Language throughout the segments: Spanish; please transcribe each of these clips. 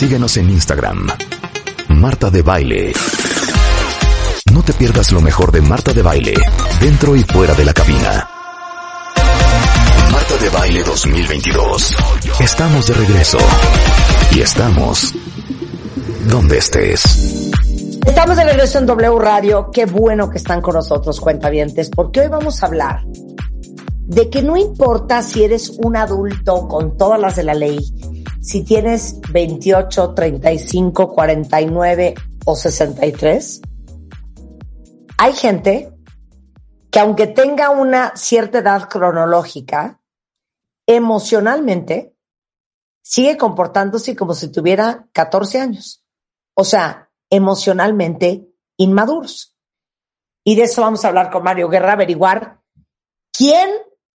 Síguenos en Instagram. Marta de Baile. No te pierdas lo mejor de Marta de Baile, dentro y fuera de la cabina. Marta de Baile 2022. Estamos de regreso. Y estamos donde estés. Estamos de regreso en W Radio. Qué bueno que están con nosotros, cuentavientes, porque hoy vamos a hablar de que no importa si eres un adulto con todas las de la ley, si tienes 28, 35, 49 o 63, hay gente que aunque tenga una cierta edad cronológica, emocionalmente sigue comportándose como si tuviera 14 años. O sea, emocionalmente inmaduros. Y de eso vamos a hablar con Mario Guerra, averiguar quién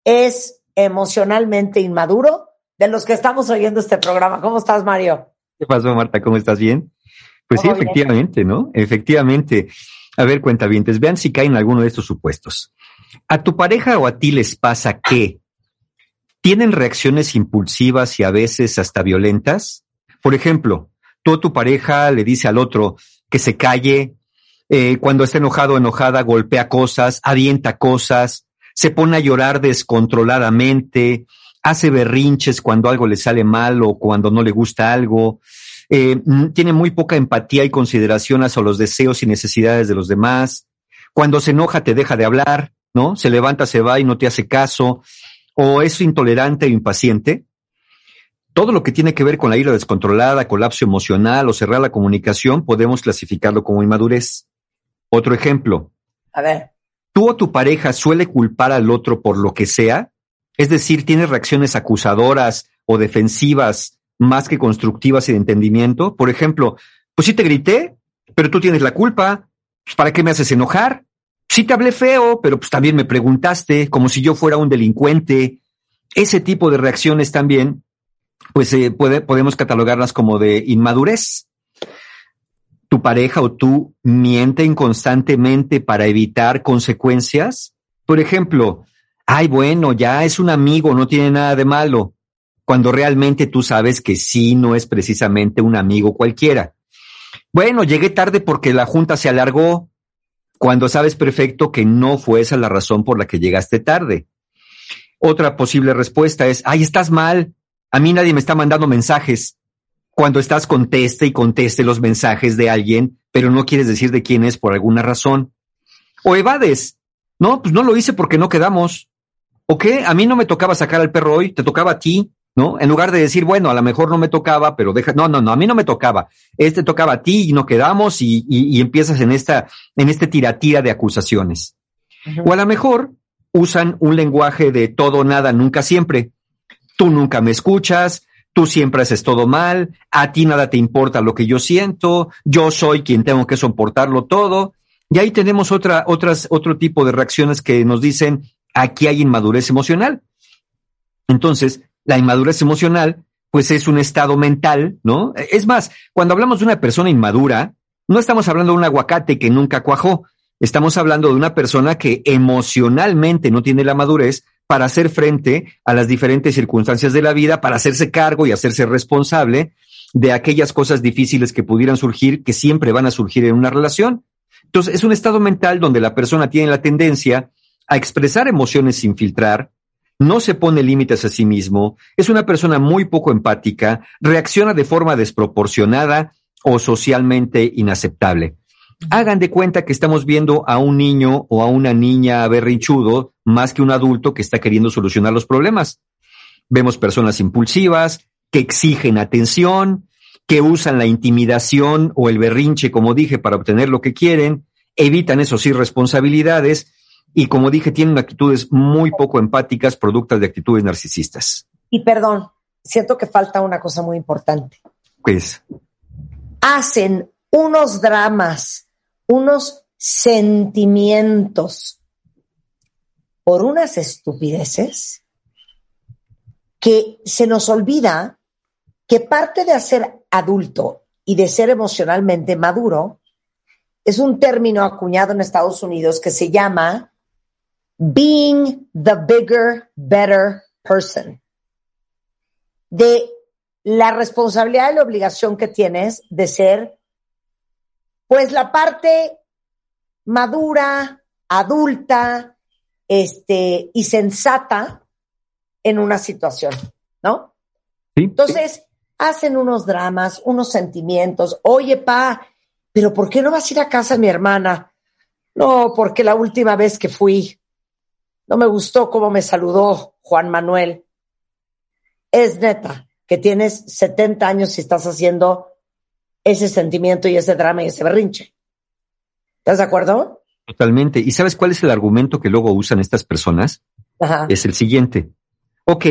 es emocionalmente inmaduro de los que estamos oyendo este programa. ¿Cómo estás, Mario? ¿Qué pasó, Marta? ¿Cómo estás? ¿Bien? Pues sí, efectivamente, ¿no? Efectivamente. A ver, cuentavientes, vean si caen en alguno de estos supuestos. ¿A tu pareja o a ti les pasa que tienen reacciones impulsivas y a veces hasta violentas? Por ejemplo, tú o tu pareja le dice al otro que se calle, eh, cuando está enojado o enojada golpea cosas, avienta cosas, se pone a llorar descontroladamente, hace berrinches cuando algo le sale mal o cuando no le gusta algo, eh, tiene muy poca empatía y consideración hacia los deseos y necesidades de los demás. Cuando se enoja te deja de hablar, ¿no? Se levanta, se va y no te hace caso, o es intolerante o impaciente. Todo lo que tiene que ver con la ira descontrolada, colapso emocional o cerrar la comunicación, podemos clasificarlo como inmadurez. Otro ejemplo. A ver. ¿Tú o tu pareja suele culpar al otro por lo que sea? Es decir, tiene reacciones acusadoras o defensivas más que constructivas y de entendimiento. Por ejemplo, pues sí te grité, pero tú tienes la culpa. Pues, ¿Para qué me haces enojar? Sí te hablé feo, pero pues también me preguntaste como si yo fuera un delincuente. Ese tipo de reacciones también, pues eh, podemos catalogarlas como de inmadurez. Tu pareja o tú mienten constantemente para evitar consecuencias. Por ejemplo, ay, bueno, ya es un amigo, no tiene nada de malo cuando realmente tú sabes que sí no es precisamente un amigo cualquiera. Bueno, llegué tarde porque la junta se alargó, cuando sabes perfecto que no fue esa la razón por la que llegaste tarde. Otra posible respuesta es, ay, estás mal, a mí nadie me está mandando mensajes. Cuando estás conteste y conteste los mensajes de alguien, pero no quieres decir de quién es por alguna razón. O evades, no, pues no lo hice porque no quedamos. ¿O qué? A mí no me tocaba sacar al perro hoy, te tocaba a ti. ¿no? En lugar de decir, bueno, a lo mejor no me tocaba, pero deja, no, no, no, a mí no me tocaba, este tocaba a ti y no quedamos y, y, empiezas en esta, en este tiratira de acusaciones. O a lo mejor usan un lenguaje de todo, nada, nunca, siempre. Tú nunca me escuchas, tú siempre haces todo mal, a ti nada te importa lo que yo siento, yo soy quien tengo que soportarlo todo. Y ahí tenemos otra, otras, otro tipo de reacciones que nos dicen, aquí hay inmadurez emocional. Entonces, la inmadurez emocional, pues es un estado mental, ¿no? Es más, cuando hablamos de una persona inmadura, no estamos hablando de un aguacate que nunca cuajó, estamos hablando de una persona que emocionalmente no tiene la madurez para hacer frente a las diferentes circunstancias de la vida, para hacerse cargo y hacerse responsable de aquellas cosas difíciles que pudieran surgir, que siempre van a surgir en una relación. Entonces, es un estado mental donde la persona tiene la tendencia a expresar emociones sin filtrar, no se pone límites a sí mismo, es una persona muy poco empática, reacciona de forma desproporcionada o socialmente inaceptable. Hagan de cuenta que estamos viendo a un niño o a una niña berrinchudo más que un adulto que está queriendo solucionar los problemas. Vemos personas impulsivas, que exigen atención, que usan la intimidación o el berrinche, como dije, para obtener lo que quieren, evitan esos irresponsabilidades y como dije, tienen actitudes muy poco empáticas, productas de actitudes narcisistas. Y perdón, siento que falta una cosa muy importante. Pues, Hacen unos dramas, unos sentimientos por unas estupideces que se nos olvida que parte de ser adulto y de ser emocionalmente maduro es un término acuñado en Estados Unidos que se llama being the bigger, better person. De la responsabilidad y la obligación que tienes de ser, pues, la parte madura, adulta, este, y sensata en una situación, ¿no? sí. Entonces, hacen unos dramas, unos sentimientos. Oye, pa, pero ¿por qué no vas a ir a casa de mi hermana? No, porque la última vez que fui, no me gustó cómo me saludó Juan Manuel. Es neta que tienes 70 años y estás haciendo ese sentimiento y ese drama y ese berrinche. ¿Estás de acuerdo? Totalmente. ¿Y sabes cuál es el argumento que luego usan estas personas? Ajá. Es el siguiente. Ok,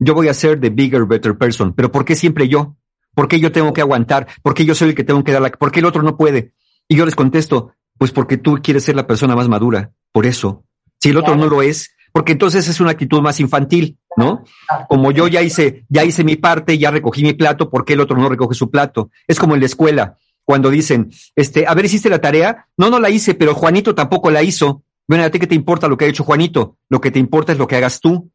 yo voy a ser the bigger, better person, pero ¿por qué siempre yo? ¿Por qué yo tengo que aguantar? ¿Por qué yo soy el que tengo que dar la... ¿Por qué el otro no puede? Y yo les contesto, pues porque tú quieres ser la persona más madura. Por eso. Si el otro Claro. no lo es, porque entonces es una actitud más infantil, ¿no? Como yo ya hice, ya hice mi parte, ya recogí mi plato, ¿por qué el otro no recoge su plato? Es como en la escuela, cuando dicen, este, a ver, ¿hiciste la tarea? No, no la hice, pero Juanito tampoco la hizo. Bueno, ¿a ti qué te importa lo que ha hecho Juanito? Lo que te importa es lo que hagas tú.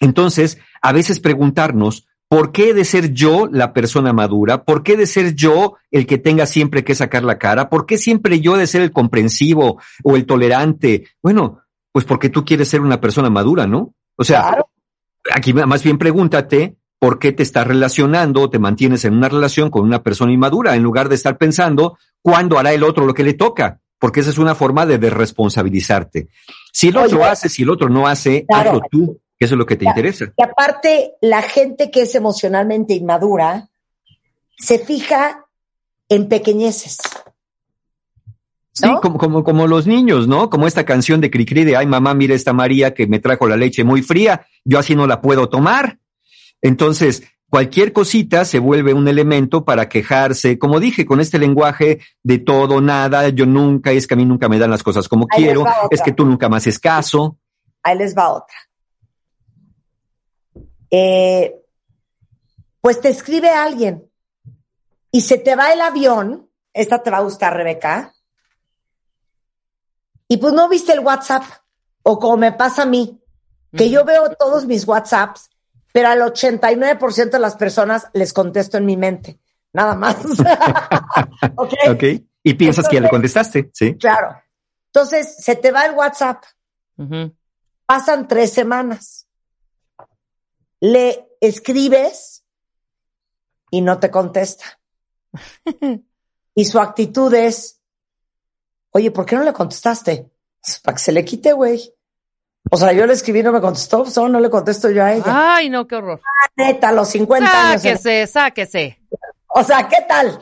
Entonces, a veces preguntarnos, ¿por qué de ser yo la persona madura? ¿Por qué de ser yo el que tenga siempre que sacar la cara? ¿Por qué siempre yo de ser el comprensivo o el tolerante? Bueno, pues porque tú quieres ser una persona madura, ¿no? O sea, Claro. aquí más bien pregúntate por qué te estás relacionando o te mantienes en una relación con una persona inmadura en lugar de estar pensando cuándo hará el otro lo que le toca, porque esa es una forma de desresponsabilizarte. Si el otro Oye. hace, si el otro no hace, Claro. hazlo tú, que eso es lo que te interesa. Y aparte, la gente que es emocionalmente inmadura se fija en pequeñeces. Sí, como, como, como los niños, ¿no? Como esta canción de Cricri de, ay mamá, mira esta María que me trajo la leche muy fría, yo así no la puedo tomar. Entonces, cualquier cosita se vuelve un elemento para quejarse, como dije, con este lenguaje de todo, nada, yo nunca, es que a mí nunca me dan las cosas como Ahí quiero, es que tú nunca me haces caso. Ahí les va otra. Eh, pues te escribe alguien y se te va el avión. Esta te va a gustar, Rebeca. Y pues no viste el WhatsApp. O como me pasa a mí, que yo veo todos mis WhatsApps, pero al 89% de las personas les contesto en mi mente. Nada más. ¿Ok? ¿Ok? Y piensas que ya le contestaste, ¿sí? Claro. Entonces, se te va el WhatsApp. Pasan tres semanas. Le escribes y no te contesta. y su actitud es, oye, ¿por qué no le contestaste? "Pues, Para que se le quite, güey. O sea, yo le escribí y no me contestó, pues ahora no le contesto yo a ella. Ay, no, qué horror. Neta, a los 50 años. Sáquese, sáquese. O sea, ¿qué tal?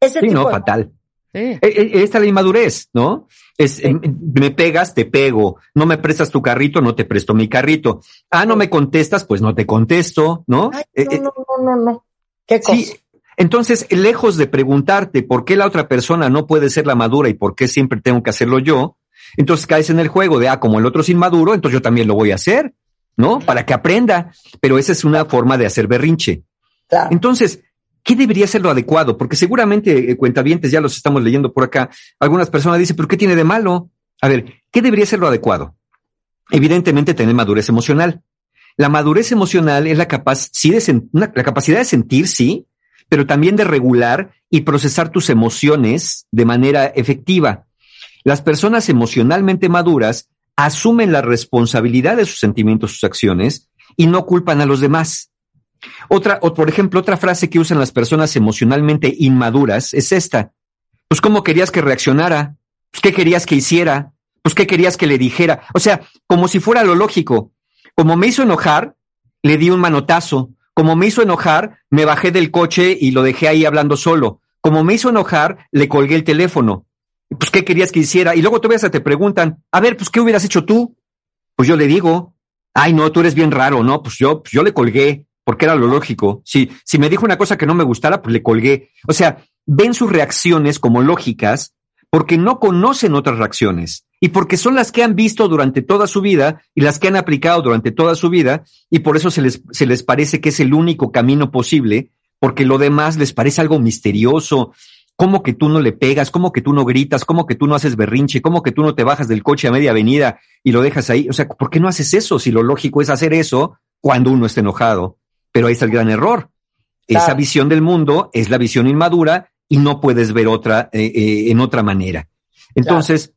Ese Sí, tipo no, de- fatal. Sí. Eh, eh, Esta es la inmadurez, ¿no? Es, eh, me pegas, te pego. No me prestas tu carrito, no te presto mi carrito. Ah, no me contestas, pues no te contesto, ¿no? Ay, Eh, no, eh, no, no, no, no. ¿Qué cosa? sí. Entonces, lejos de preguntarte por qué la otra persona no puede ser la madura y por qué siempre tengo que hacerlo yo, entonces caes en el juego de, ah, como el otro es inmaduro, entonces yo también lo voy a hacer, ¿no? Para que aprenda. Pero esa es una forma de hacer berrinche. Claro. Entonces, ¿qué debería ser lo adecuado? Porque seguramente eh, cuentavientes ya los estamos leyendo por acá. Algunas personas dicen, ¿pero qué tiene de malo? A ver, ¿qué debería ser lo adecuado? Evidentemente tener madurez emocional. La madurez emocional es la, capaz, sí de sen- una- la capacidad de sentir, sí, pero también de regular y procesar tus emociones de manera efectiva. Las personas emocionalmente maduras asumen la responsabilidad de sus sentimientos, sus acciones, y no culpan a los demás. Otra, o por ejemplo, otra frase que usan las personas emocionalmente inmaduras es esta. Pues, ¿cómo querías que reaccionara? Pues, ¿qué querías que hiciera? Pues, ¿qué querías que le dijera? O sea, como si fuera lo lógico. Como me hizo enojar, le di un manotazo. Como me hizo enojar, me bajé del coche y lo dejé ahí hablando solo. Como me hizo enojar, le colgué el teléfono. Pues, ¿qué querías que hiciera? Y luego todavía se te preguntan, a ver, pues, ¿qué hubieras hecho tú? Pues yo le digo, ay, no, tú eres bien raro, ¿no? Pues yo, pues yo le colgué. porque era lo lógico. Si, si me dijo una cosa que no me gustara, pues le colgué. O sea, ven sus reacciones como lógicas porque no conocen otras reacciones y porque son las que han visto durante toda su vida y las que han aplicado durante toda su vida y por eso se les, se les parece que es el único camino posible, porque lo demás les parece algo misterioso. ¿Cómo que tú no le pegas? ¿Cómo que tú no gritas? ¿Cómo que tú no haces berrinche? ¿Cómo que tú no te bajas del coche a media avenida y lo dejas ahí? O sea, ¿por qué no haces eso si lo lógico es hacer eso cuando uno está enojado? Pero ahí está el gran error. Esa visión del mundo es la visión inmadura y no puedes ver otra eh, eh, en otra manera. Entonces,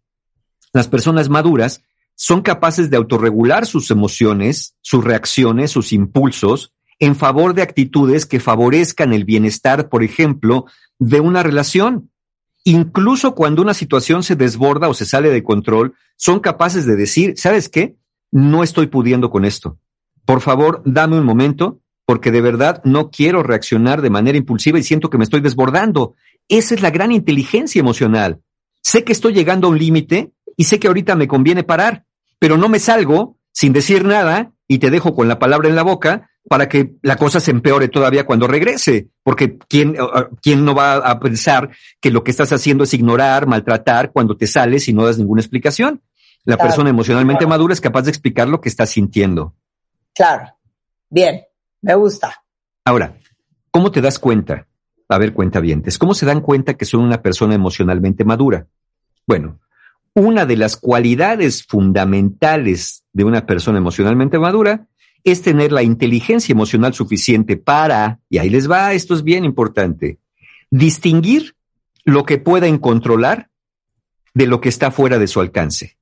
las personas maduras son capaces de autorregular sus emociones, sus reacciones, sus impulsos en favor de actitudes que favorezcan el bienestar, por ejemplo, de una relación. Incluso cuando una situación se desborda o se sale de control, son capaces de decir, ¿sabes qué? No estoy pudiendo con esto. Por favor, dame un momento, porque de verdad no quiero reaccionar de manera impulsiva y siento que me estoy desbordando. Esa es la gran inteligencia emocional. Sé que estoy llegando a un límite y sé que ahorita me conviene parar, pero no me salgo sin decir nada y te dejo con la palabra en la boca para que la cosa se empeore todavía cuando regrese, porque ¿quién, quién no va a pensar que lo que estás haciendo es ignorar, maltratar cuando te sales y no das ninguna explicación? La persona emocionalmente madura es capaz de explicar lo que está sintiendo. Claro. Bien. Me gusta. Ahora, ¿cómo te das cuenta? A ver, cuenta vientes, ¿cómo se dan cuenta que son una persona emocionalmente madura? Bueno, una de las cualidades fundamentales de una persona emocionalmente madura es tener la inteligencia emocional suficiente para, y ahí les va, esto es bien importante, distinguir lo que pueden controlar de lo que está fuera de su alcance.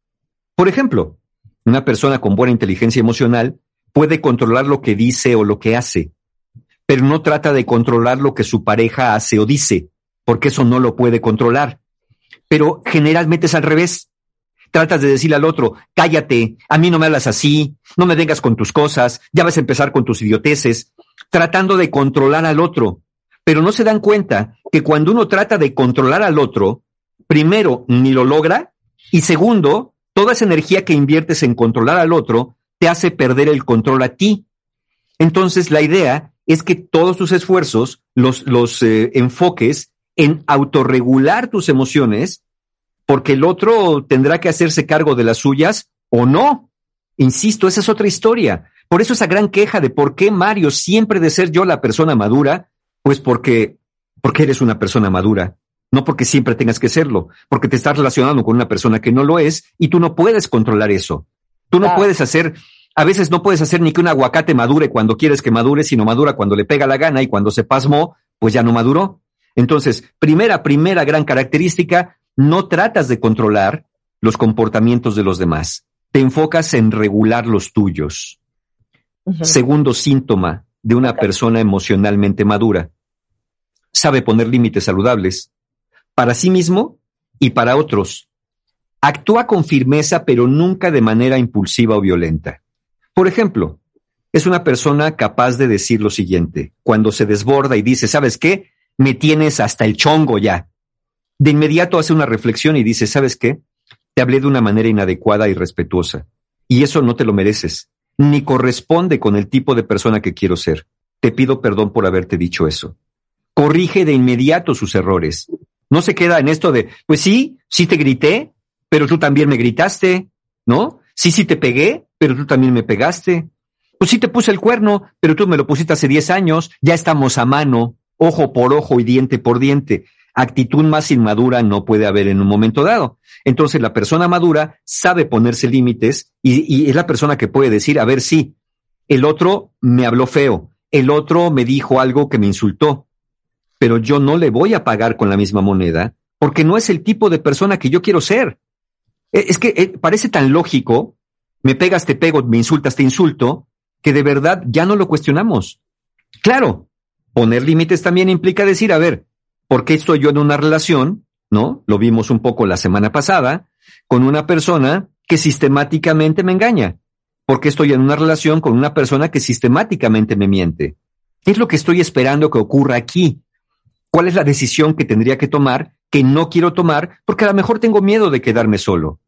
Por ejemplo, una persona con buena inteligencia emocional puede controlar lo que dice o lo que hace, pero no trata de controlar lo que su pareja hace o dice, porque eso no lo puede controlar. Pero generalmente es al revés. Tratas de decirle al otro, cállate, a mí no me hablas así, no me vengas con tus cosas, ya vas a empezar con tus idioteces, tratando de controlar al otro. Pero no se dan cuenta que cuando uno trata de controlar al otro, primero, ni lo logra, y segundo, toda esa energía que inviertes en controlar al otro te hace perder el control a ti. Entonces, la idea es que todos tus esfuerzos los, los eh, enfoques en autorregular tus emociones, porque el otro tendrá que hacerse cargo de las suyas o no. Insisto, esa es otra historia. Por eso esa gran queja de por qué Mario siempre de ser yo la persona madura, pues porque, porque eres una persona madura, no porque siempre tengas que serlo, porque te estás relacionando con una persona que no lo es y tú no puedes controlar eso. Tú no puedes hacer, a veces no puedes hacer ni que un aguacate madure cuando quieres que madure, sino madura cuando le pega la gana y cuando se pasmó, pues ya no maduró. Entonces, primera, primera gran característica, no tratas de controlar los comportamientos de los demás. Te enfocas en regular los tuyos. Segundo síntoma de una persona emocionalmente madura. Sabe poner límites saludables para sí mismo y para otros. Actúa con firmeza, pero nunca de manera impulsiva o violenta. Por ejemplo, es una persona capaz de decir lo siguiente, cuando se desborda y dice, ¿sabes qué? Me tienes hasta el chongo ya. De inmediato hace una reflexión y dice, ¿sabes qué? Te hablé de una manera inadecuada y respetuosa. Y eso no te lo mereces, ni corresponde con el tipo de persona que quiero ser. Te pido perdón por haberte dicho eso. Corrige de inmediato sus errores. No se queda en esto de, pues sí, sí te grité, pero tú también me gritaste, ¿no? Sí, sí te pegué, pero tú también me pegaste. Pues sí te puse el cuerno, pero tú me lo pusiste hace 10 años, ya estamos a mano, ojo por ojo y diente por diente. Actitud más inmadura no puede haber en un momento dado. Entonces la persona madura sabe ponerse límites y, es la persona que puede decir, a ver, sí, el otro me habló feo, el otro me dijo algo que me insultó, pero yo no le voy a pagar con la misma moneda porque no es el tipo de persona que yo quiero ser. Eh, es que eh, parece tan lógico, me pegas, te pego, me insultas, te insulto, que de verdad ya no lo cuestionamos. Claro, poner límites también implica decir, a ver, ¿por qué estoy yo en una relación? ¿No? Lo vimos un poco la semana pasada, con una persona que sistemáticamente me engaña. ¿Por qué estoy en una relación con una persona que sistemáticamente me miente? ¿Qué es lo que estoy esperando que ocurra aquí? ¿Cuál es la decisión que tendría que tomar que no quiero tomar porque a lo mejor tengo miedo de quedarme solo.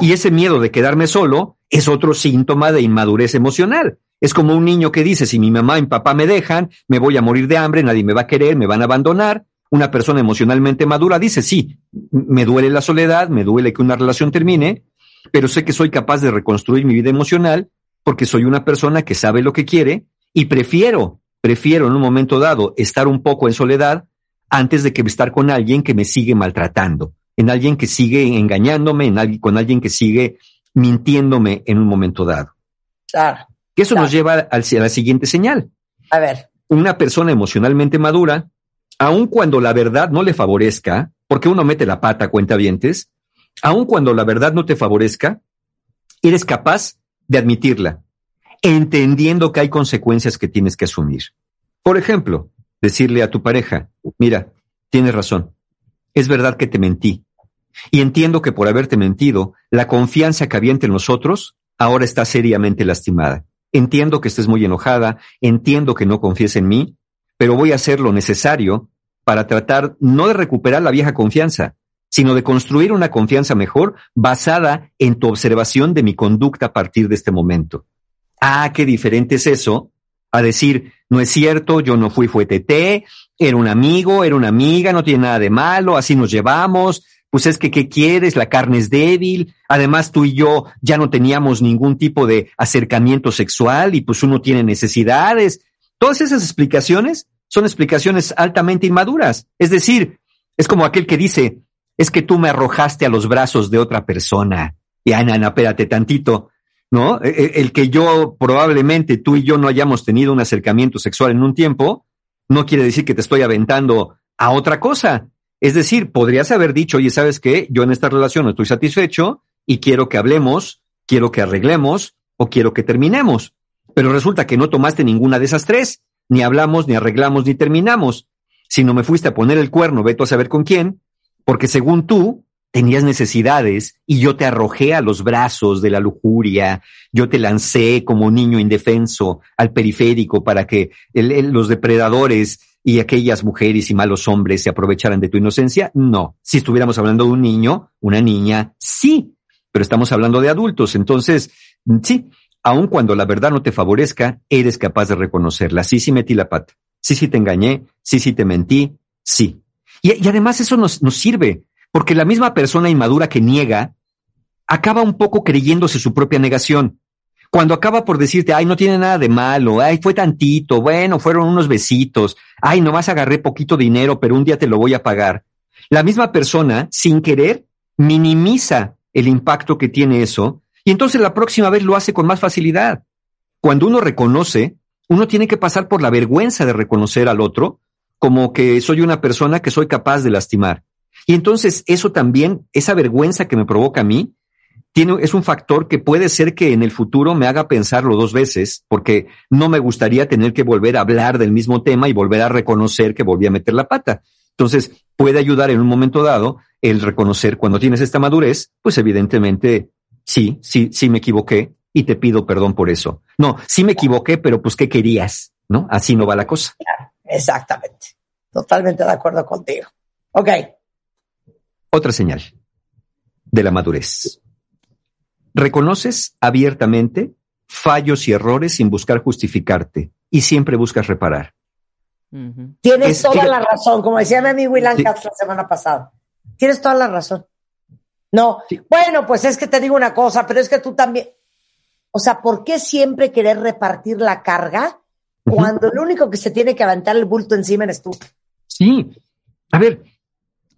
Y ese miedo de quedarme solo es otro síntoma de inmadurez emocional. Es como un niño que dice, si mi mamá y mi papá me dejan, me voy a morir de hambre, nadie me va a querer, me van a abandonar. Una persona emocionalmente madura dice, sí, me duele la soledad, me duele que una relación termine, pero sé que soy capaz de reconstruir mi vida emocional porque soy una persona que sabe lo que quiere y prefiero, prefiero en un momento dado estar un poco en soledad antes de que estar con alguien que me sigue maltratando, en alguien que sigue engañándome, en alguien, con alguien que sigue mintiéndome en un momento dado. Claro. Que eso Claro. nos lleva a la siguiente señal. A ver, Una persona emocionalmente madura, aun cuando la verdad no le favorezca, porque uno mete la pata, cuenta dientes, aun cuando la verdad no te favorezca, eres capaz de admitirla, entendiendo que hay consecuencias que tienes que asumir. Por ejemplo, decirle a tu pareja, mira, tienes razón, es verdad que te mentí. Y entiendo que por haberte mentido, la confianza que había entre nosotros ahora está seriamente lastimada. Entiendo que estés muy enojada, entiendo que no confíes en mí, pero voy a hacer lo necesario para tratar no de recuperar la vieja confianza, sino de construir una confianza mejor basada en tu observación de mi conducta a partir de este momento. Ah, qué diferente es eso a decir, no es cierto, yo no fui, fue TT, era un amigo, era una amiga, no tiene nada de malo, así nos llevamos, pues es que, ¿qué quieres? La carne es débil, además tú y yo ya no teníamos ningún tipo de acercamiento sexual y pues uno tiene necesidades. Todas esas explicaciones son explicaciones altamente inmaduras. Es decir, es como aquel que dice, es que tú me arrojaste a los brazos de otra persona. Y Ana, Ana, espérate tantito, ¿no? E- e- El que yo probablemente tú y yo no hayamos tenido un acercamiento sexual en un tiempo, no quiere decir que te estoy aventando a otra cosa. Es decir, podrías haber dicho, oye, ¿sabes qué? Yo en esta relación no estoy satisfecho y quiero que hablemos, quiero que arreglemos o quiero que terminemos. Pero resulta que no tomaste ninguna de esas tres. Ni hablamos, ni arreglamos, ni terminamos. Sino me fuiste a poner el cuerno, veto a saber con quién, porque según tú tenías necesidades y yo te arrojé a los brazos de la lujuria, yo te lancé como niño indefenso al periférico para que los depredadores y aquellas mujeres y malos hombres se aprovecharan de tu inocencia. No, si estuviéramos hablando de un niño, una niña, sí, pero estamos hablando de adultos. Entonces, sí, aun cuando la verdad no te favorezca, eres capaz de reconocerla. Sí, sí metí la pata. Sí, sí te engañé. Sí, sí te mentí. Sí. Y, además eso nos, nos sirve, porque la misma persona inmadura que niega acaba un poco creyéndose su propia negación. Cuando acaba por decirte, ay, no tiene nada de malo, ay, fue tantito, bueno, fueron unos besitos, ay, nomás agarré poquito dinero, pero un día te lo voy a pagar. La misma persona, sin querer, minimiza el impacto que tiene eso y entonces la próxima vez lo hace con más facilidad. Cuando uno reconoce, uno tiene que pasar por la vergüenza de reconocer al otro como que soy una persona que soy capaz de lastimar. Y entonces eso también, esa vergüenza que me provoca a mí, tiene, es un factor que puede ser que en el futuro me haga pensarlo dos veces, porque no me gustaría tener que volver a hablar del mismo tema y volver a reconocer que volví a meter la pata. Entonces, puede ayudar en un momento dado el reconocer cuando tienes esta madurez, pues evidentemente, sí, sí, sí me equivoqué y te pido perdón por eso. No, sí me equivoqué, pero pues, ¿qué querías? ¿No? Así no va la cosa. exactamente. Totalmente de acuerdo contigo. Ok, Otra señal de la madurez. Reconoces abiertamente fallos y errores sin buscar justificarte y siempre buscas reparar. Tienes Es- toda fíjate- la razón, como decía mi amigo Ilan Sí. Katz la semana pasada. Tienes toda la razón. No, Sí. bueno, pues es que te digo una cosa, pero es que tú también. O sea, ¿por qué siempre querer repartir la carga cuando el único que se tiene que aventar el bulto encima eres tú? Sí. A ver,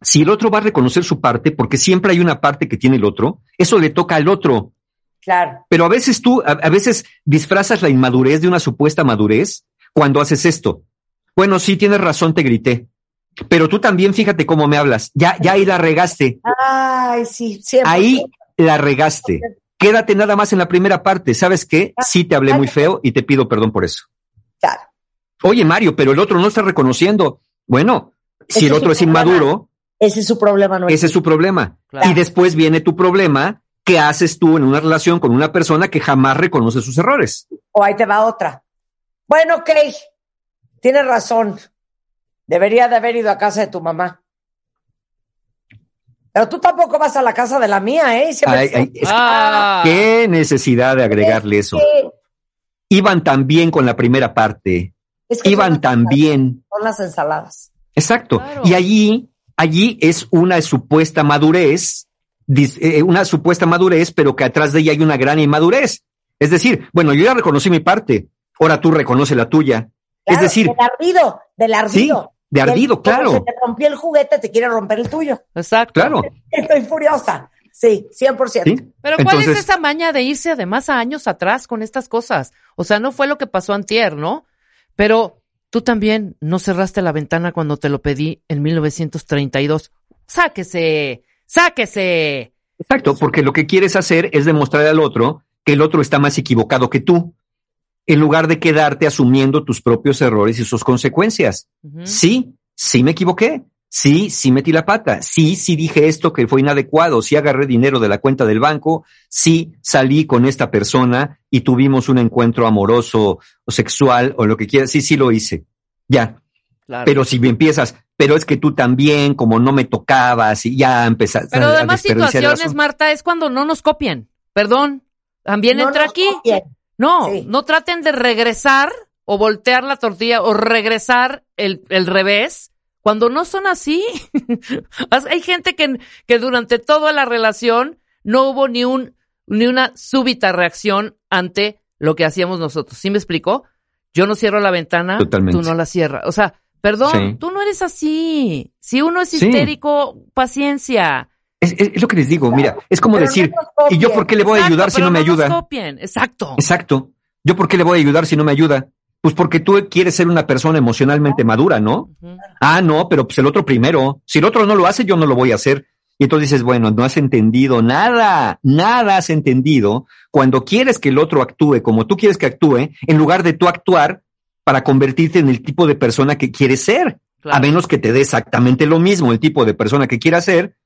si el otro va a reconocer su parte, porque siempre hay una parte que tiene el otro, eso le toca al otro. Claro. Pero a veces tú, a, a veces disfrazas la inmadurez de una supuesta madurez cuando haces esto. Bueno, sí, tienes razón, te grité. Pero tú también fíjate cómo me hablas. Ya, ya ahí la regaste. Ay, sí, siempre. Ahí la regaste. Quédate nada más en la primera parte. ¿Sabes qué? Sí te hablé muy feo y te pido perdón por eso. Claro. Oye, Mario, pero el otro no está reconociendo. Bueno, si el otro es inmaduro, Ese es su problema, no ese es su problema. Claro. Y después viene tu problema. ¿Qué haces tú en una relación con una persona que jamás reconoce sus errores? O ahí te va otra. Bueno, ok, tienes razón. Debería de haber ido a casa de tu mamá. Pero tú tampoco vas a la casa de la mía, ¿eh? Y siempre Ay, dices, ay, es que- Ah. ¿Qué necesidad de agregarle eso? "Es que iban tan bien con la primera parte, Es que iban tan bien. son las ensaladas. Exacto. Claro. Y allí, allí es una supuesta madurez, dis- eh, una supuesta madurez, pero que atrás de ella hay una gran inmadurez. Es decir, bueno, yo ya reconocí mi parte, ahora tú reconoce la tuya. es decir, del ardido, del ardido. de ardido, Del- claro. Se te rompió el juguete, te quiere romper el tuyo. Exacto. claro. Estoy furiosa. Sí, 100%. ¿sí? Pero ¿cuál es esa maña de irse además a años atrás con estas cosas? O sea, no fue lo que pasó antier, ¿no? Pero tú también no cerraste la ventana cuando te lo pedí en 1932. Sáquese, sáquese. Exacto, porque lo que quieres hacer es demostrar al otro que el otro está más equivocado que tú, en lugar de quedarte asumiendo tus propios errores y sus consecuencias. Sí, sí me equivoqué. Sí, sí metí la pata. Sí, sí dije esto que fue inadecuado. Sí agarré dinero de la cuenta del banco. Sí salí con esta persona y tuvimos un encuentro amoroso o sexual o lo que quieras. Sí, sí lo hice. Ya. Claro. Pero si me empiezas, pero es que tú también, como no me tocabas y ya empezaste Pero a- además situaciones. Marta, es cuando no nos copien. Perdón. También No entra nos aquí. copien. No, Sí. no traten de regresar o voltear la tortilla o regresar el, el revés cuando no son así. Hay gente que, que durante toda la relación no hubo ni un, ni una súbita reacción ante lo que hacíamos nosotros. ¿Sí me explicó? Yo no cierro la ventana, Totalmente. tú no la cierras. O sea, perdón, Sí. tú no eres así. Si uno es Sí. histérico, paciencia. Es, es- es lo que les digo, mira, es como Pero decir, no. ¿y yo por qué le voy a Exacto, ayudar si pero no me ayuda? copien. Exacto. Exacto. ¿Yo por qué le voy a ayudar si no me ayuda? Pues porque tú quieres ser una persona emocionalmente madura, ¿no? Ah, no, pero pues el otro primero. Si el otro no lo hace, yo no lo voy a hacer. Y entonces dices, bueno, no has entendido nada, nada has entendido cuando quieres que el otro actúe como tú quieres que actúe, en lugar de tú actuar para convertirte en el tipo de persona que quieres ser, Claro. a menos que te dé exactamente lo mismo el tipo de persona que quieras ser.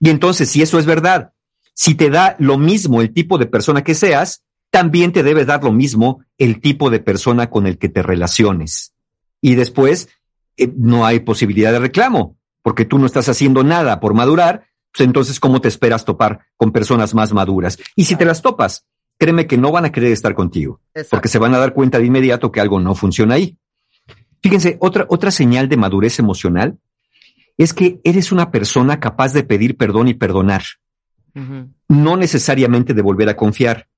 Y entonces, si eso es verdad, si te da lo mismo el tipo de persona que seas, también te debe dar lo mismo el tipo de persona con el que te relaciones. Y después eh, no hay posibilidad de reclamo, porque tú no estás haciendo nada por madurar, pues entonces ¿cómo te esperas topar con personas más maduras? Y si te las topas, créeme que no van a querer estar contigo, Exacto. porque se van a dar cuenta de inmediato que algo no funciona ahí. Fíjense, otra, otra señal de madurez emocional es que eres una persona capaz de pedir perdón y perdonar no necesariamente de volver a confiar.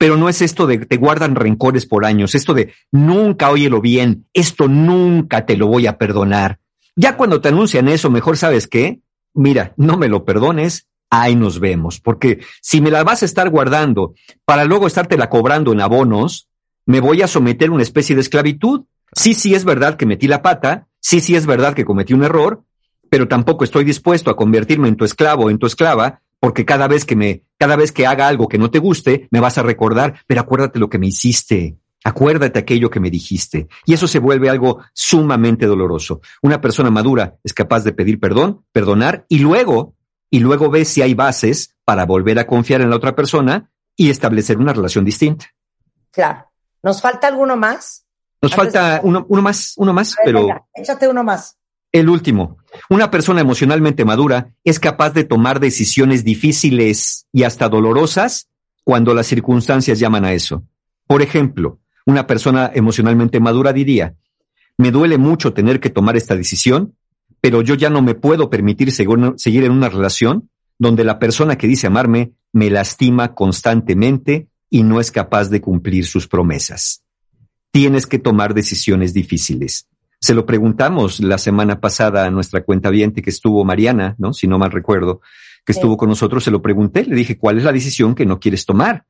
Pero no es esto de te guardan rencores por años, esto de nunca óyelo bien, esto nunca te lo voy a perdonar. Ya cuando te anuncian eso, mejor sabes qué, mira, no me lo perdones, ahí nos vemos, porque si me la vas a estar guardando para luego estártela cobrando en abonos, me voy a someter a una especie de esclavitud. Sí, sí es verdad que metí la pata, sí, sí es verdad que cometí un error, pero tampoco estoy dispuesto a convertirme en tu esclavo o en tu esclava, porque cada vez que me, cada vez que haga algo que no te guste, me vas a recordar, pero acuérdate lo que me hiciste. Acuérdate aquello que me dijiste. Y eso se vuelve algo sumamente doloroso. Una persona madura es capaz de pedir perdón, perdonar y luego, y luego ve si hay bases para volver a confiar en la otra persona y establecer una relación distinta. Claro. ¿Nos falta alguno más? Nos Antes- falta uno, uno más, uno más, ver, pero venga, échate uno más. El último. Una persona emocionalmente madura es capaz de tomar decisiones difíciles y hasta dolorosas cuando las circunstancias llaman a eso. Por ejemplo, una persona emocionalmente madura diría, me duele mucho tener que tomar esta decisión, pero yo ya no me puedo permitir seguir en una relación donde la persona que dice amarme me lastima constantemente y no es capaz de cumplir sus promesas. Tienes que tomar decisiones difíciles. Se lo preguntamos la semana pasada a nuestra cuenta viente que estuvo Mariana, ¿no? Si no mal recuerdo, que Sí. estuvo con nosotros, se lo pregunté, le dije, ¿cuál es la decisión que no quieres tomar?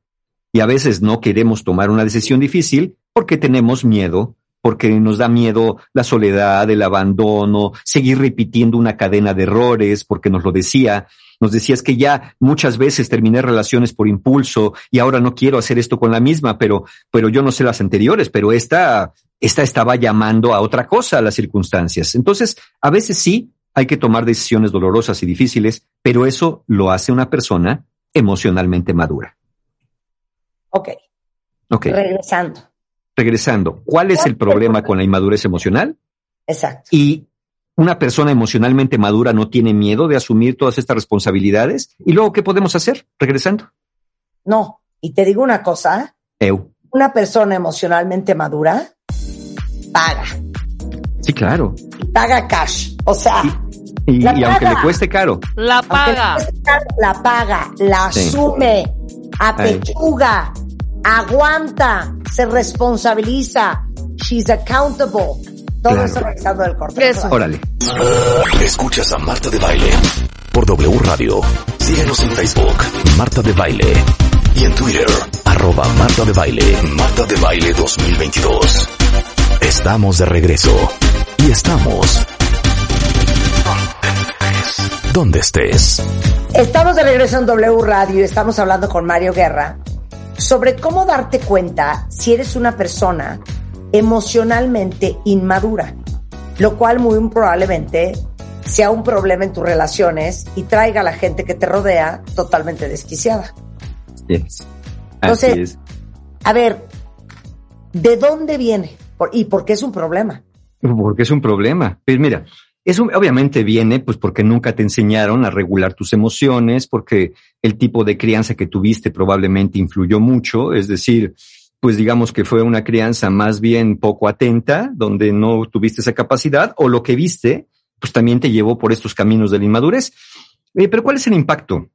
Y a veces no queremos tomar una decisión difícil porque tenemos miedo, porque nos da miedo la soledad, el abandono, seguir repitiendo una cadena de errores, porque nos lo decía. Nos decía es que ya muchas veces terminé relaciones por impulso y ahora no quiero hacer esto con la misma, pero, pero yo no sé las anteriores, pero esta, esta estaba llamando a otra cosa a las circunstancias. Entonces, a veces sí hay que tomar decisiones dolorosas y difíciles, pero eso lo hace una persona emocionalmente madura. Ok, Ok, regresando. regresando. ¿Cuál es el problema con la inmadurez emocional? Exacto. Y una persona emocionalmente madura no tiene miedo de asumir todas estas responsabilidades. ¿Y luego qué podemos hacer? Regresando. No, y te digo una cosa, Eu. una persona emocionalmente madura paga. Sí, claro. Paga cash. O sea, Y, La y aunque le cueste caro. La aunque paga. le cueste caro, la paga, la Sí. asume, apechuga, aguanta, se responsabiliza. She's accountable. Todo Claro. eso regresando del corte. Eso. Órale. Escuchas a Marta de Baile por W Radio. Síguenos en Facebook, Marta de Baile. Y en Twitter, arroba Marta de Baile, Marta de Baile 2022. Estamos de regreso. Y estamos... Donde estés. Estamos de regreso en W Radio y estamos hablando con Mario Guerra sobre cómo darte cuenta si eres una persona emocionalmente inmadura, lo cual muy probablemente sea un problema en tus relaciones y traiga a la gente que te rodea totalmente desquiciada. Yes. Entonces-. A ver, ¿de dónde viene? ¿Y por qué es un problema? Porque es un problema. Pues mira, es un- obviamente viene pues porque nunca te enseñaron a regular tus emociones, porque el tipo de crianza que tuviste probablemente influyó mucho, es decir, pues digamos que fue una crianza más bien poco atenta, donde no tuviste esa capacidad, o lo que viste, pues también te llevó por estos caminos de la inmadurez. Eh, pero ¿cuál es el impacto?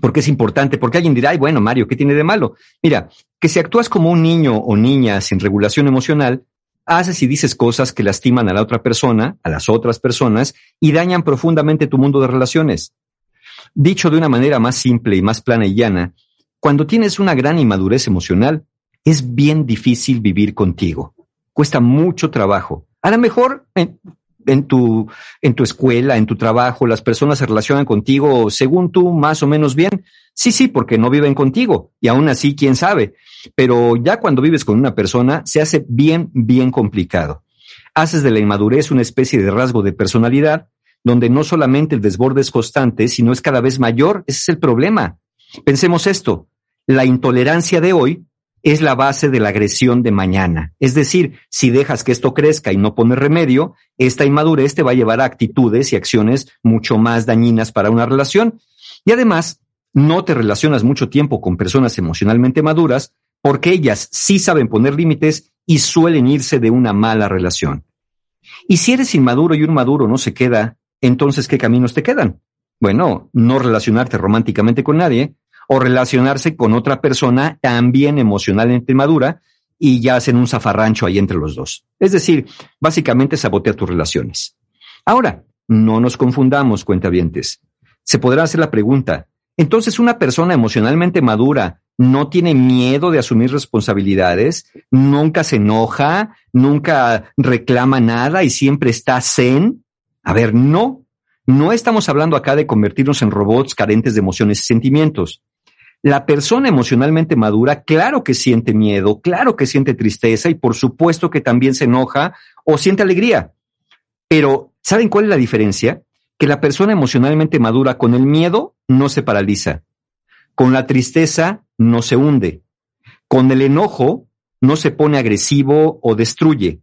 Porque es importante, porque alguien dirá, ay, bueno, Mario, ¿qué tiene de malo? Mira, que si actúas como un niño o niña sin regulación emocional, haces y dices cosas que lastiman a la otra persona, a las otras personas, y dañan profundamente tu mundo de relaciones. Dicho de una manera más simple y más plana y llana, cuando tienes una gran inmadurez emocional, es bien difícil vivir contigo. Cuesta mucho trabajo. A lo mejor en, en tu, en tu escuela, en tu trabajo, las personas se relacionan contigo según tú más o menos bien. Sí, sí, porque no viven contigo. Y aún así, quién sabe. Pero ya cuando vives con una persona, se hace bien, bien complicado. Haces de la inmadurez una especie de rasgo de personalidad, donde no solamente el desborde es constante, sino es cada vez mayor. Ese es el problema. Pensemos esto. La intolerancia de hoy es la base de la agresión de mañana. Es decir, si dejas que esto crezca y no pones remedio, esta inmadurez te va a llevar a actitudes y acciones mucho más dañinas para una relación. Y además, no te relacionas mucho tiempo con personas emocionalmente maduras porque ellas sí saben poner límites y suelen irse de una mala relación. Y si eres inmaduro y un maduro no se queda, entonces ¿qué caminos te quedan? Bueno, no relacionarte románticamente con nadie o relacionarse con otra persona también emocionalmente madura y ya hacen un zafarrancho ahí entre los dos. Es decir, básicamente sabotear tus relaciones. Ahora, no nos confundamos, cuentavientes. Se podrá hacer la pregunta, entonces una persona emocionalmente madura no tiene miedo de asumir responsabilidades, nunca se enoja, nunca reclama nada y siempre está zen. A ver, no, no estamos hablando acá de convertirnos en robots carentes de emociones y sentimientos. La persona emocionalmente madura, claro que siente miedo, claro que siente tristeza y por supuesto que también se enoja o siente alegría. Pero, ¿saben cuál es la diferencia? Que la persona emocionalmente madura con el miedo no se paraliza. Con la tristeza no se hunde. Con el enojo no se pone agresivo o destruye.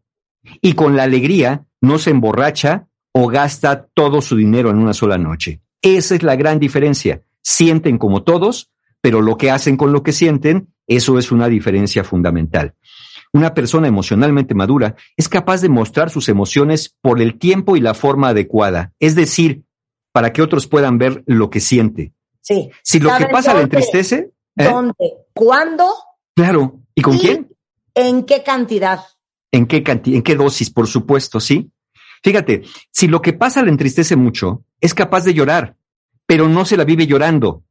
Y con la alegría no se emborracha o gasta todo su dinero en una sola noche. Esa es la gran diferencia. Sienten como todos, pero lo que hacen con lo que sienten, eso es una diferencia fundamental. Una persona emocionalmente madura es capaz de mostrar sus emociones por el tiempo y la forma adecuada, es decir, para que otros puedan ver lo que siente. Sí. Si lo que ¿Saben pasa le entristece, ¿eh? ¿Dónde? ¿Cuándo? claro. ¿Y con Y- quién? ¿En qué cantidad? ¿En qué cantidad? ¿En qué dosis? Por supuesto, sí. Fíjate, si lo que pasa le entristece mucho, es capaz de llorar, pero no se la vive llorando,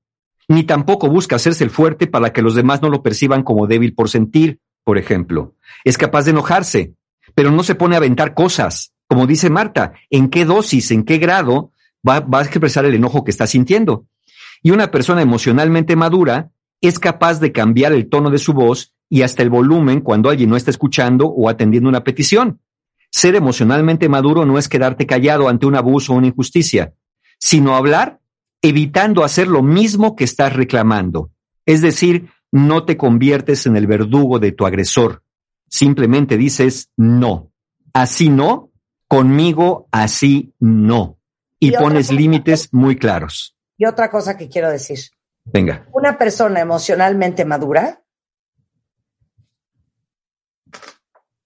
ni tampoco busca hacerse el fuerte para que los demás no lo perciban como débil por sentir, por ejemplo. Es capaz de enojarse, pero no se pone a aventar cosas. Como dice Marta, ¿en qué dosis, en qué grado va, va a expresar el enojo que está sintiendo? Y una persona emocionalmente madura es capaz de cambiar el tono de su voz y hasta el volumen cuando alguien no está escuchando o atendiendo una petición. Ser emocionalmente maduro no es quedarte callado ante un abuso o una injusticia, sino hablar evitando hacer lo mismo que estás reclamando. Es decir, no te conviertes en el verdugo de tu agresor. Simplemente dices no. Así no, conmigo así no. Y pones límites muy claros. Y otra cosa que quiero decir. Venga. Una persona emocionalmente madura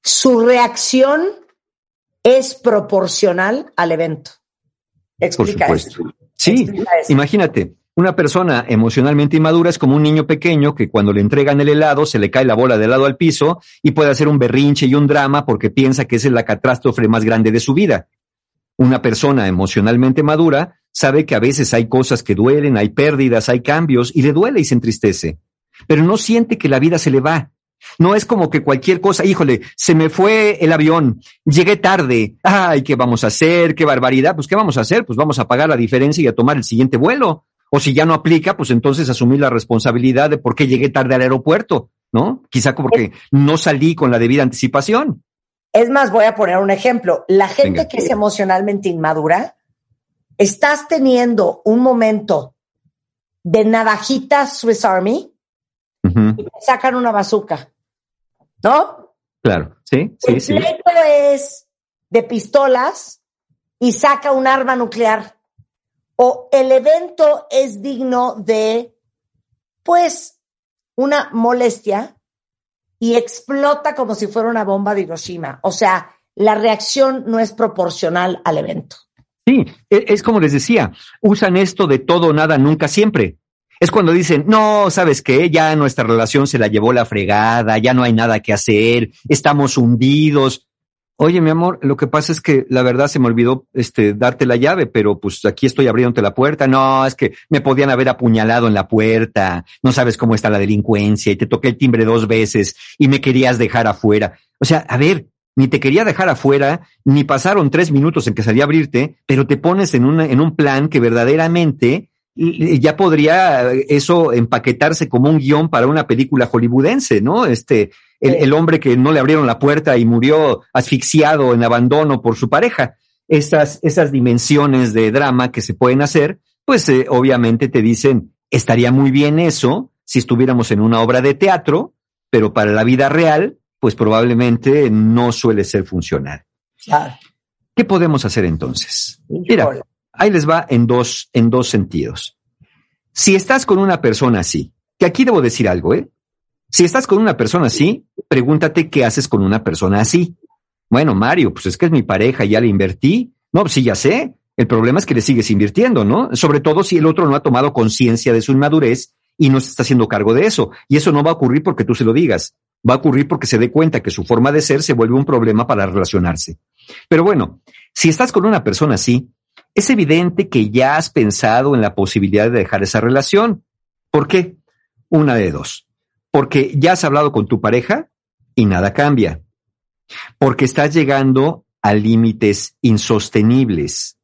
su reacción es proporcional al evento. Explica Por esto. Sí, imagínate, una persona emocionalmente inmadura es como un niño pequeño que cuando le entregan el helado se le cae la bola de helado al piso y puede hacer un berrinche y un drama porque piensa que es la catástrofe más grande de su vida. Una persona emocionalmente madura sabe que a veces hay cosas que duelen, hay pérdidas, hay cambios y le duele y se entristece, pero no siente que la vida se le va. No es como que cualquier cosa, híjole, se me fue el avión, llegué tarde, ay, ¿qué vamos a hacer? ¿Qué barbaridad? Pues, ¿qué vamos a hacer? Pues vamos a pagar la diferencia y a tomar el siguiente vuelo. O si ya no aplica, pues entonces asumir la responsabilidad de por qué llegué tarde al aeropuerto, ¿no? Quizá porque no salí con la debida anticipación. Es más, voy a poner un ejemplo. La gente Venga. que es emocionalmente inmadura, estás teniendo un momento de navajita Swiss Army y te sacan una bazooka, ¿no? Claro, sí, sí, el sí. pleito es de pistolas y saca un arma nuclear. O el evento es digno de, pues, una molestia y explota como si fuera una bomba de Hiroshima. O sea, la reacción no es proporcional al evento. Sí, e- es como les decía, usan esto de todo, nada, nunca, siempre. Es cuando dicen, no, ¿sabes qué? Ya nuestra relación se la llevó la fregada, ya no hay nada que hacer, estamos hundidos. Oye, mi amor, lo que pasa es que la verdad se me olvidó este darte la llave, pero pues aquí estoy abriéndote la puerta. No, es que me podían haber apuñalado en la puerta. No sabes cómo está la delincuencia y te toqué el timbre dos veces y me querías dejar afuera. O sea, a ver, ni te quería dejar afuera, ni pasaron tres minutos en que salí a abrirte, pero te pones en, una, en un plan que verdaderamente ya podría eso empaquetarse como un guion para una película hollywoodense, ¿no? Este, el, hombre que no le abrieron la puerta y murió asfixiado en abandono por su pareja. Esas, esas dimensiones de drama que se pueden hacer, pues eh, obviamente te dicen, estaría muy bien eso si estuviéramos en una obra de teatro, pero para la vida real, pues probablemente no suele ser funcional. Claro. ¿Qué podemos hacer entonces? Mira. Ahí les va en dos, en dos sentidos. Si estás con una persona así, que aquí debo decir algo, ¿eh? Si estás con una persona así, pregúntate qué haces con una persona así. Bueno, Mario, pues es que es mi pareja, ya le invertí. No, pues sí, ya sé. El problema es que le sigues invirtiendo, ¿no? Sobre todo si el otro no ha tomado conciencia de su inmadurez y no se está haciendo cargo de eso. Y eso no va a ocurrir porque tú se lo digas. Va a ocurrir porque se dé cuenta que su forma de ser se vuelve un problema para relacionarse. Pero bueno, si estás con una persona así, es evidente que ya has pensado en la posibilidad de dejar esa relación. ¿Por qué? Una de dos. Porque ya has hablado con tu pareja y nada cambia. Porque estás llegando a límites insostenibles.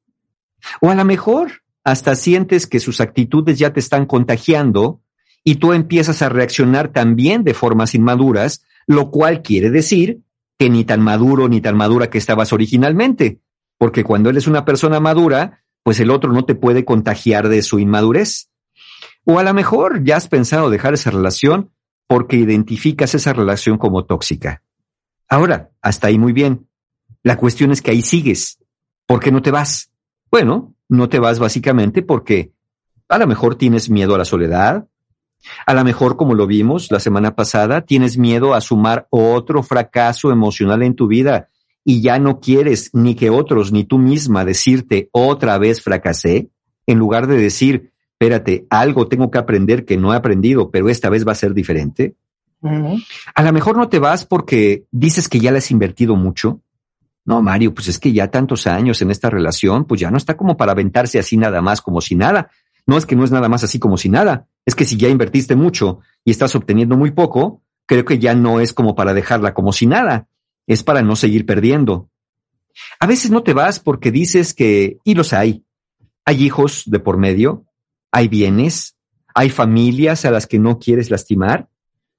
O a lo mejor hasta sientes que sus actitudes ya te están contagiando y tú empiezas a reaccionar también de formas inmaduras, lo cual quiere decir que ni tan maduro ni tan madura que estabas originalmente porque cuando él es una persona madura, pues el otro no te puede contagiar de su inmadurez. O a lo mejor ya has pensado dejar esa relación porque identificas esa relación como tóxica. Ahora, hasta ahí muy bien. La cuestión es que ahí sigues. ¿Por qué no te vas? Bueno, no te vas básicamente porque a lo mejor tienes miedo a la soledad. A lo mejor, como lo vimos la semana pasada, tienes miedo a sumar otro fracaso emocional en tu vida y ya no quieres ni que otros ni tú misma decirte otra vez fracasé, en lugar de decir, espérate, algo tengo que aprender que no he aprendido, pero esta vez va a ser diferente. A lo mejor no te vas porque dices que ya le has invertido mucho. No, Mario, pues es que ya tantos años en esta relación, pues ya no está como para aventarse así nada más como si nada. No es que no es nada más así como si nada. Es que si ya invertiste mucho y estás obteniendo muy poco, creo que ya no es como para dejarla como si nada. Es para no seguir perdiendo. A veces no te vas porque dices que, y los hay. Hay hijos de por medio, hay bienes, hay familias a las que no quieres lastimar.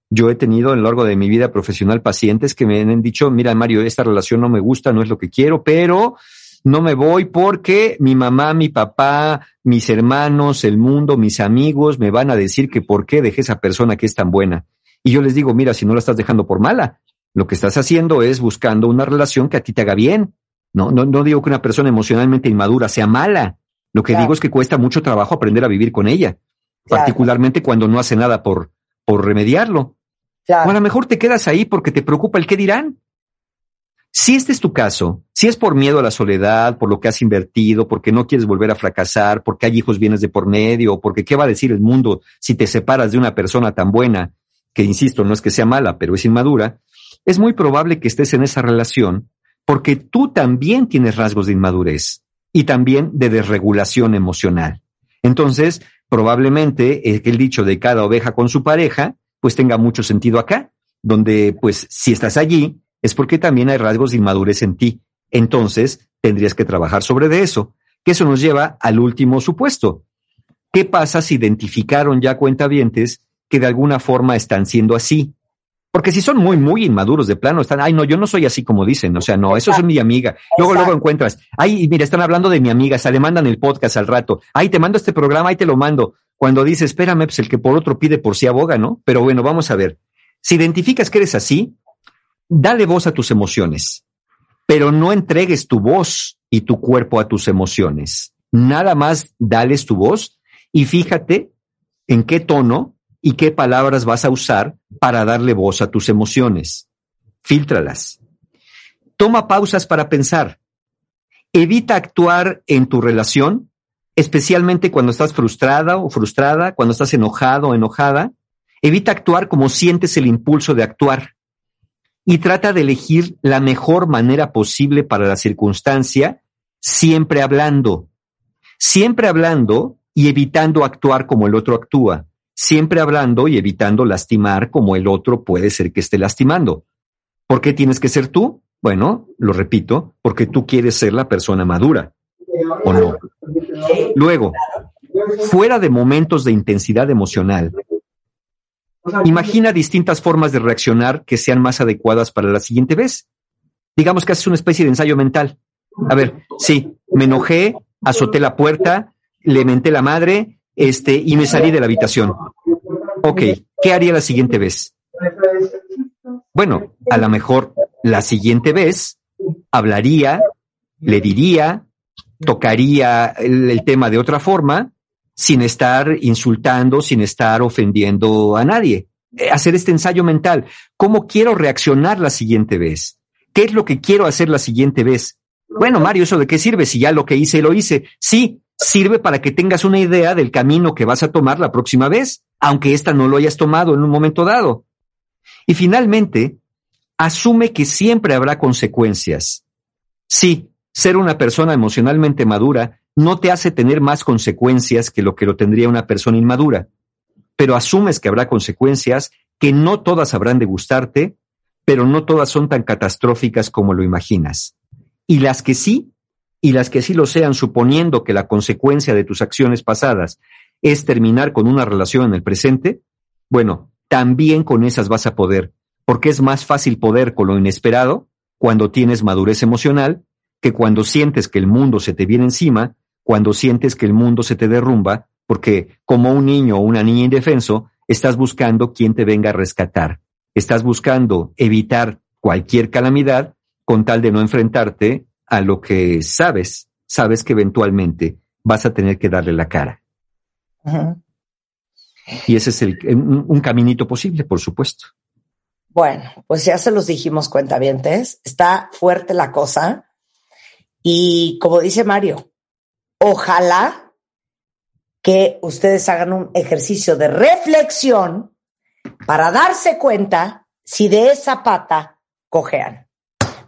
Yo he tenido a lo largo de mi vida profesional pacientes que me han dicho, mira Mario, esta relación no me gusta, no es lo que quiero, pero no me voy porque mi mamá, mi papá, mis hermanos, el mundo, mis amigos me van a decir que por qué dejé esa persona que es tan buena. Y yo les digo, mira, si no la estás dejando por mala, lo que estás haciendo es buscando una relación que a ti te haga bien. No, no, no digo que una persona emocionalmente inmadura sea mala. Lo que Claro. digo es que cuesta mucho trabajo aprender a vivir con ella, Claro. particularmente cuando no hace nada por, por remediarlo. Claro. O a lo mejor te quedas ahí porque te preocupa el qué dirán. Si este es tu caso, si es por miedo a la soledad, por lo que has invertido, porque no quieres volver a fracasar, porque hay hijos bienes de por medio, porque qué va a decir el mundo si te separas de una persona tan buena, que insisto, no es que sea mala, pero es inmadura, es muy probable que estés en esa relación porque tú también tienes rasgos de inmadurez y también de desregulación emocional. Entonces, probablemente el dicho de cada oveja con su pareja, pues tenga mucho sentido acá, donde pues si estás allí, es porque también hay rasgos de inmadurez en ti. Entonces, tendrías que trabajar sobre de eso, que eso nos lleva al último supuesto. ¿Qué pasa si identificaron ya cuentavientes que de alguna forma están siendo así? Porque si son muy, muy inmaduros de plano, están, ay, no, yo no soy así como dicen, o sea, no, eso es mi amiga. Luego, luego encuentras, ay, mira, están hablando de mi amiga, se le mandan el podcast al rato, ay, te mando este programa, ahí te lo mando. Cuando dice, espérame, pues el que por otro pide por sí aboga, ¿no? Pero bueno, vamos a ver. Si identificas que eres así, dale voz a tus emociones, pero no entregues tu voz y tu cuerpo a tus emociones. Nada más dales tu voz y fíjate en qué tono y qué palabras vas a usar para darle voz a tus emociones. Fíltralas. Toma pausas para pensar. Evita actuar en tu relación, especialmente cuando estás frustrada o frustrada, cuando estás enojado o enojada. Evita actuar como sientes el impulso de actuar. Y trata de elegir la mejor manera posible para la circunstancia, siempre hablando. Siempre hablando y evitando actuar como el otro actúa siempre hablando y evitando lastimar como el otro puede ser que esté lastimando. ¿Por qué tienes que ser tú? Bueno, lo repito, porque tú quieres ser la persona madura, ¿o no? Luego, fuera de momentos de intensidad emocional, imagina distintas formas de reaccionar que sean más adecuadas para la siguiente vez. Digamos que haces una especie de ensayo mental. A ver, sí, me enojé, azoté la puerta, le menté la madre, este, y me salí de la habitación. Ok, ¿qué haría la siguiente vez? Bueno, a lo mejor la siguiente vez hablaría, le diría, tocaría el, tema de otra forma, sin estar insultando, sin estar ofendiendo a nadie. Eh, hacer este ensayo mental. ¿Cómo quiero reaccionar la siguiente vez? ¿Qué es lo que quiero hacer la siguiente vez? Bueno, Mario, ¿eso de qué sirve? Si ya lo que hice, lo hice. Sí, sirve para que tengas una idea del camino que vas a tomar la próxima vez, aunque ésta no lo hayas tomado en un momento dado. Y finalmente, asume que siempre habrá consecuencias. Sí, ser una persona emocionalmente madura no te hace tener más consecuencias que lo que lo tendría una persona inmadura, pero asumes que habrá consecuencias que no todas habrán de gustarte, pero no todas son tan catastróficas como lo imaginas. Y las que sí, y las que sí lo sean suponiendo que la consecuencia de tus acciones pasadas es terminar con una relación en el presente, bueno, también con esas vas a poder, porque es más fácil poder con lo inesperado cuando tienes madurez emocional que cuando sientes que el mundo se te viene encima, cuando sientes que el mundo se te derrumba, porque como un niño o una niña indefenso, estás buscando quien te venga a rescatar. Estás buscando evitar cualquier calamidad con tal de no enfrentarte a lo que sabes, sabes que eventualmente vas a tener que darle la cara. Y ese es el, un, caminito posible, por supuesto. Bueno, pues ya se los dijimos, cuentavientes. Está fuerte la cosa. Y como dice Mario, ojalá que ustedes hagan un ejercicio de reflexión para darse cuenta si de esa pata cojean.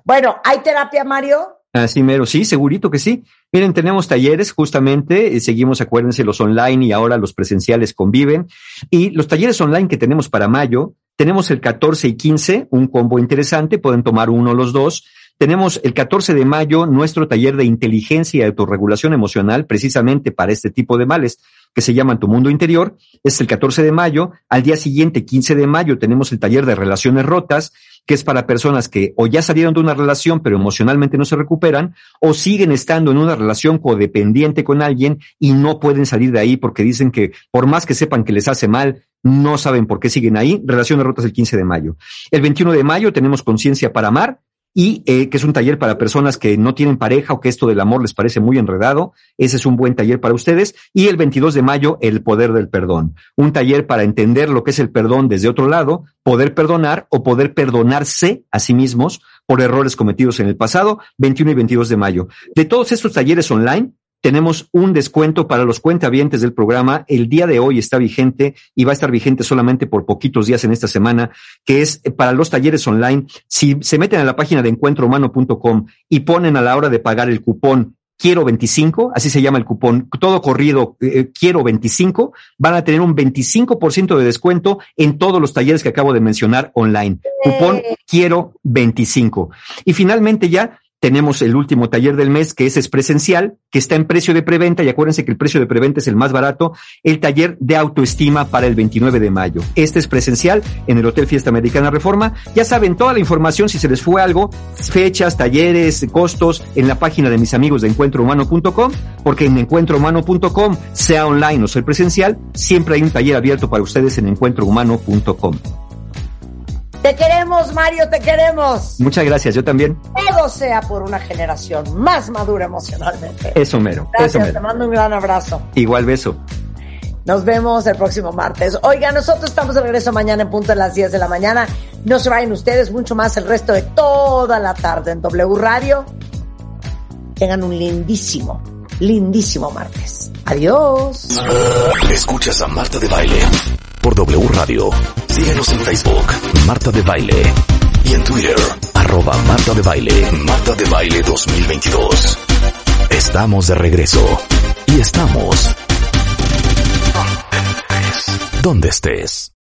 Bueno, ¿hay terapia, Mario? Así mero, sí, segurito que sí. Miren, tenemos talleres justamente, eh, seguimos, acuérdense, los online y ahora los presenciales conviven. Y los talleres online que tenemos para mayo, tenemos el 14 y 15, un combo interesante, pueden tomar uno o los dos. Tenemos el 14 de mayo nuestro taller de inteligencia y autorregulación emocional, precisamente para este tipo de males que se llaman Tu Mundo Interior. Es el 14 de mayo. Al día siguiente, 15 de mayo, tenemos el taller de relaciones rotas que es para personas que o ya salieron de una relación pero emocionalmente no se recuperan, o siguen estando en una relación codependiente con alguien y no pueden salir de ahí porque dicen que por más que sepan que les hace mal, no saben por qué siguen ahí. Relaciones rotas el 15 de mayo. El 21 de mayo tenemos Conciencia para Amar, y eh, que es un taller para personas que no tienen pareja o que esto del amor les parece muy enredado. Ese es un buen taller para ustedes. Y el 22 de mayo, el poder del perdón. Un taller para entender lo que es el perdón desde otro lado, poder perdonar o poder perdonarse a sí mismos, por errores cometidos en el pasado, 21 y 22 de mayo. De todos estos talleres online, tenemos un descuento para los cuentavientes del programa. El día de hoy está vigente y va a estar vigente solamente por poquitos días en esta semana, que es para los talleres online. Si se meten a la página de encuentrohumano.com y ponen a la hora de pagar el cupón quiero 25, así se llama el cupón, todo corrido, eh, quiero 25, van a tener un 25% de descuento en todos los talleres que acabo de mencionar online. Cupón quiero 25. Y finalmente ya tenemos el último taller del mes, que ese es presencial, que está en precio de preventa, y acuérdense que el precio de preventa es el más barato, el taller de autoestima para el 29 de mayo. Este es presencial en el Hotel Fiesta Americana Reforma. Ya saben toda la información, si se les fue algo, fechas, talleres, costos, en la página de mis amigos de encuentrohumano.com, porque en encuentrohumano.com, sea online o sea presencial, siempre hay un taller abierto para ustedes en encuentrohumano.com. Te queremos, Mario, te queremos. Muchas gracias, yo también. Todo sea por una generación más madura emocionalmente. Eso mero. Gracias, eso mero. te mando un gran abrazo. Igual beso. Nos vemos el próximo martes. Oiga, nosotros estamos de regreso mañana en punto a las 10 de la mañana. No se vayan ustedes, mucho más el resto de toda la tarde en W Radio. Tengan un lindísimo, lindísimo martes. Adiós. Escuchas a Marta de Baile por W Radio. Síguenos en Facebook, Marta de Baile. Y en Twitter, arroba Marta de Baile, Marta de Baile 2022. Estamos de regreso. Y estamos... Donde estés.